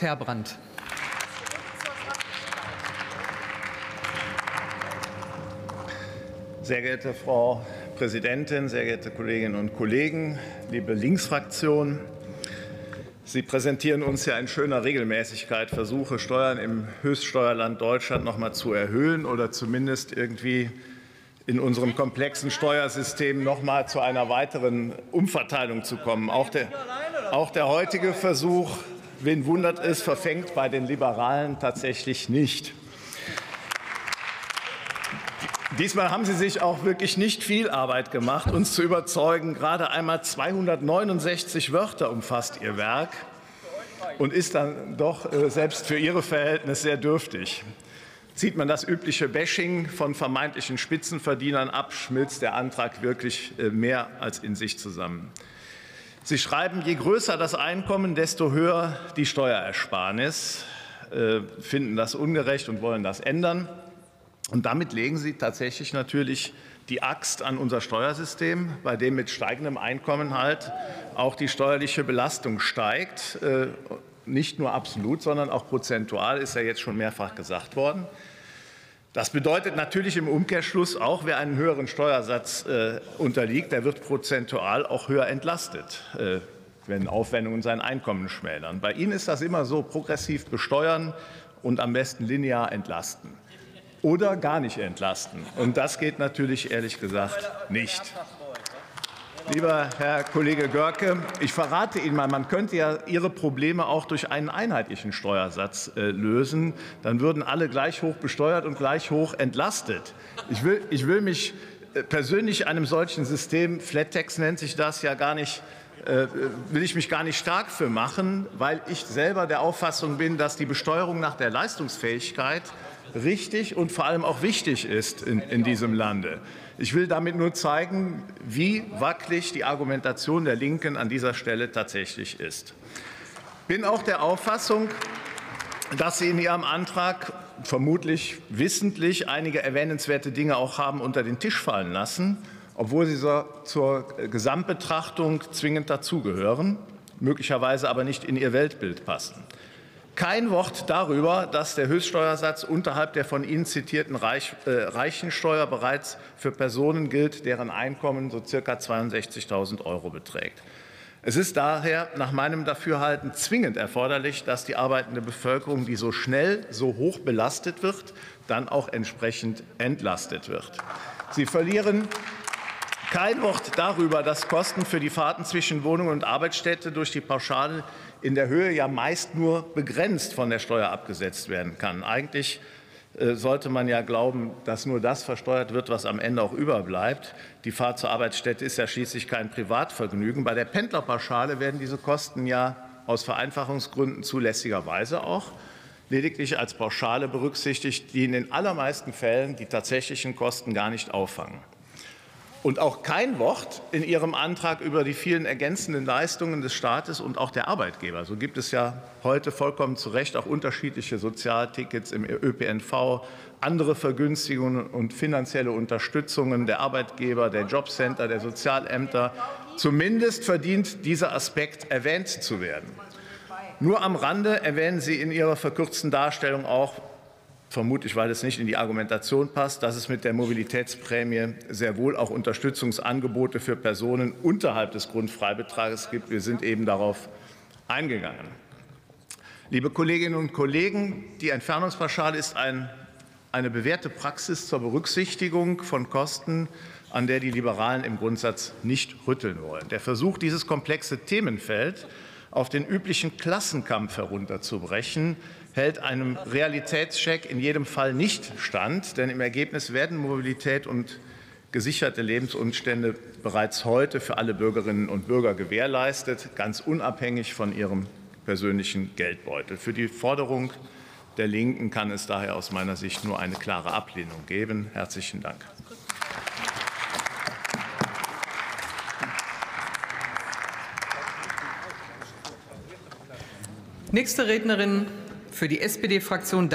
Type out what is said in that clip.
Markus Herbrandt. Sehr geehrte Frau Präsidentin, sehr geehrte Kolleginnen und Kollegen, liebe Linksfraktion! Sie präsentieren uns ja in schöner Regelmäßigkeit Versuche, Steuern im Höchststeuerland Deutschland noch mal zu erhöhen oder zumindest irgendwie in unserem komplexen Steuersystem noch mal zu einer weiteren Umverteilung zu kommen. Auch der, auch der heutige Versuch, wen wundert es, verfängt bei den Liberalen tatsächlich nicht. Diesmal haben Sie sich auch wirklich nicht viel Arbeit gemacht, uns zu überzeugen. Gerade einmal 269 Wörter umfasst Ihr Werk und ist dann doch äh, selbst für Ihre Verhältnisse sehr dürftig. Zieht man das übliche Bashing von vermeintlichen Spitzenverdienern ab, schmilzt der Antrag wirklich äh, mehr als in sich zusammen. Sie schreiben, je größer das Einkommen, desto höher die Steuerersparnis, äh, finden das ungerecht und wollen das ändern. Und damit legen Sie tatsächlich natürlich die Axt an unser Steuersystem, bei dem mit steigendem Einkommen halt auch die steuerliche Belastung steigt. Äh, nicht nur absolut, sondern auch prozentual, ist ja jetzt schon mehrfach gesagt worden. Das bedeutet natürlich im Umkehrschluss auch, wer einen höheren Steuersatz äh, unterliegt, der wird prozentual auch höher entlastet, äh, wenn Aufwendungen sein Einkommen schmälern. Bei Ihnen ist das immer so, progressiv besteuern und am besten linear entlasten oder gar nicht entlasten. Und das geht natürlich ehrlich gesagt nicht. Lieber Herr Kollege Görke, ich verrate Ihnen mal, man könnte ja Ihre Probleme auch durch einen einheitlichen Steuersatz äh, lösen. Dann würden alle gleich hoch besteuert und gleich hoch entlastet. Ich will, ich will mich äh, persönlich einem solchen System, Flattex nennt sich das, ja gar nicht äh, will ich mich gar nicht stark für machen, weil ich selber der Auffassung bin, dass die Besteuerung nach der Leistungsfähigkeit richtig und vor allem auch wichtig ist in, in diesem Lande. Ich will damit nur zeigen, wie wackelig die Argumentation der Linken an dieser Stelle tatsächlich ist. Ich bin auch der Auffassung, dass Sie in Ihrem Antrag vermutlich wissentlich einige erwähnenswerte Dinge auch haben unter den Tisch fallen lassen, obwohl sie so zur Gesamtbetrachtung zwingend dazugehören, möglicherweise aber nicht in Ihr Weltbild passen. Kein Wort darüber, dass der Höchststeuersatz unterhalb der von Ihnen zitierten Reich, äh, Reichensteuer bereits für Personen gilt, deren Einkommen so circa 62.000 Euro beträgt. Es ist daher nach meinem Dafürhalten zwingend erforderlich, dass die arbeitende Bevölkerung, die so schnell so hoch belastet wird, dann auch entsprechend entlastet wird. Sie verlieren kein Wort darüber, dass Kosten für die Fahrten zwischen Wohnung und Arbeitsstätte durch die Pauschale in der Höhe ja meist nur begrenzt von der Steuer abgesetzt werden kann. Eigentlich äh, sollte man ja glauben, dass nur das versteuert wird, was am Ende auch überbleibt. Die Fahrt zur Arbeitsstätte ist ja schließlich kein Privatvergnügen. Bei der Pendlerpauschale werden diese Kosten ja aus Vereinfachungsgründen zulässigerweise auch lediglich als Pauschale berücksichtigt, die in den allermeisten Fällen die tatsächlichen Kosten gar nicht auffangen. Und auch kein Wort in Ihrem Antrag über die vielen ergänzenden Leistungen des Staates und auch der Arbeitgeber. So gibt es ja heute vollkommen zu Recht auch unterschiedliche Sozialtickets im ÖPNV, andere Vergünstigungen und finanzielle Unterstützungen der Arbeitgeber, der Jobcenter, der Sozialämter. Zumindest verdient dieser Aspekt erwähnt zu werden. Nur am Rande erwähnen Sie in Ihrer verkürzten Darstellung auch vermutlich weil es nicht in die Argumentation passt, dass es mit der Mobilitätsprämie sehr wohl auch Unterstützungsangebote für Personen unterhalb des Grundfreibetrages gibt. Wir sind eben darauf eingegangen. Liebe Kolleginnen und Kollegen, die Entfernungspauschale ist ein, eine bewährte Praxis zur Berücksichtigung von Kosten, an der die Liberalen im Grundsatz nicht rütteln wollen. Der Versuch, dieses komplexe Themenfeld auf den üblichen Klassenkampf herunterzubrechen, hält einem Realitätscheck in jedem Fall nicht stand, denn im Ergebnis werden Mobilität und gesicherte Lebensumstände bereits heute für alle Bürgerinnen und Bürger gewährleistet, ganz unabhängig von ihrem persönlichen Geldbeutel. Für die Forderung der Linken kann es daher aus meiner Sicht nur eine klare Ablehnung geben. Herzlichen Dank. Nächste Rednerin für die SPD-Fraktion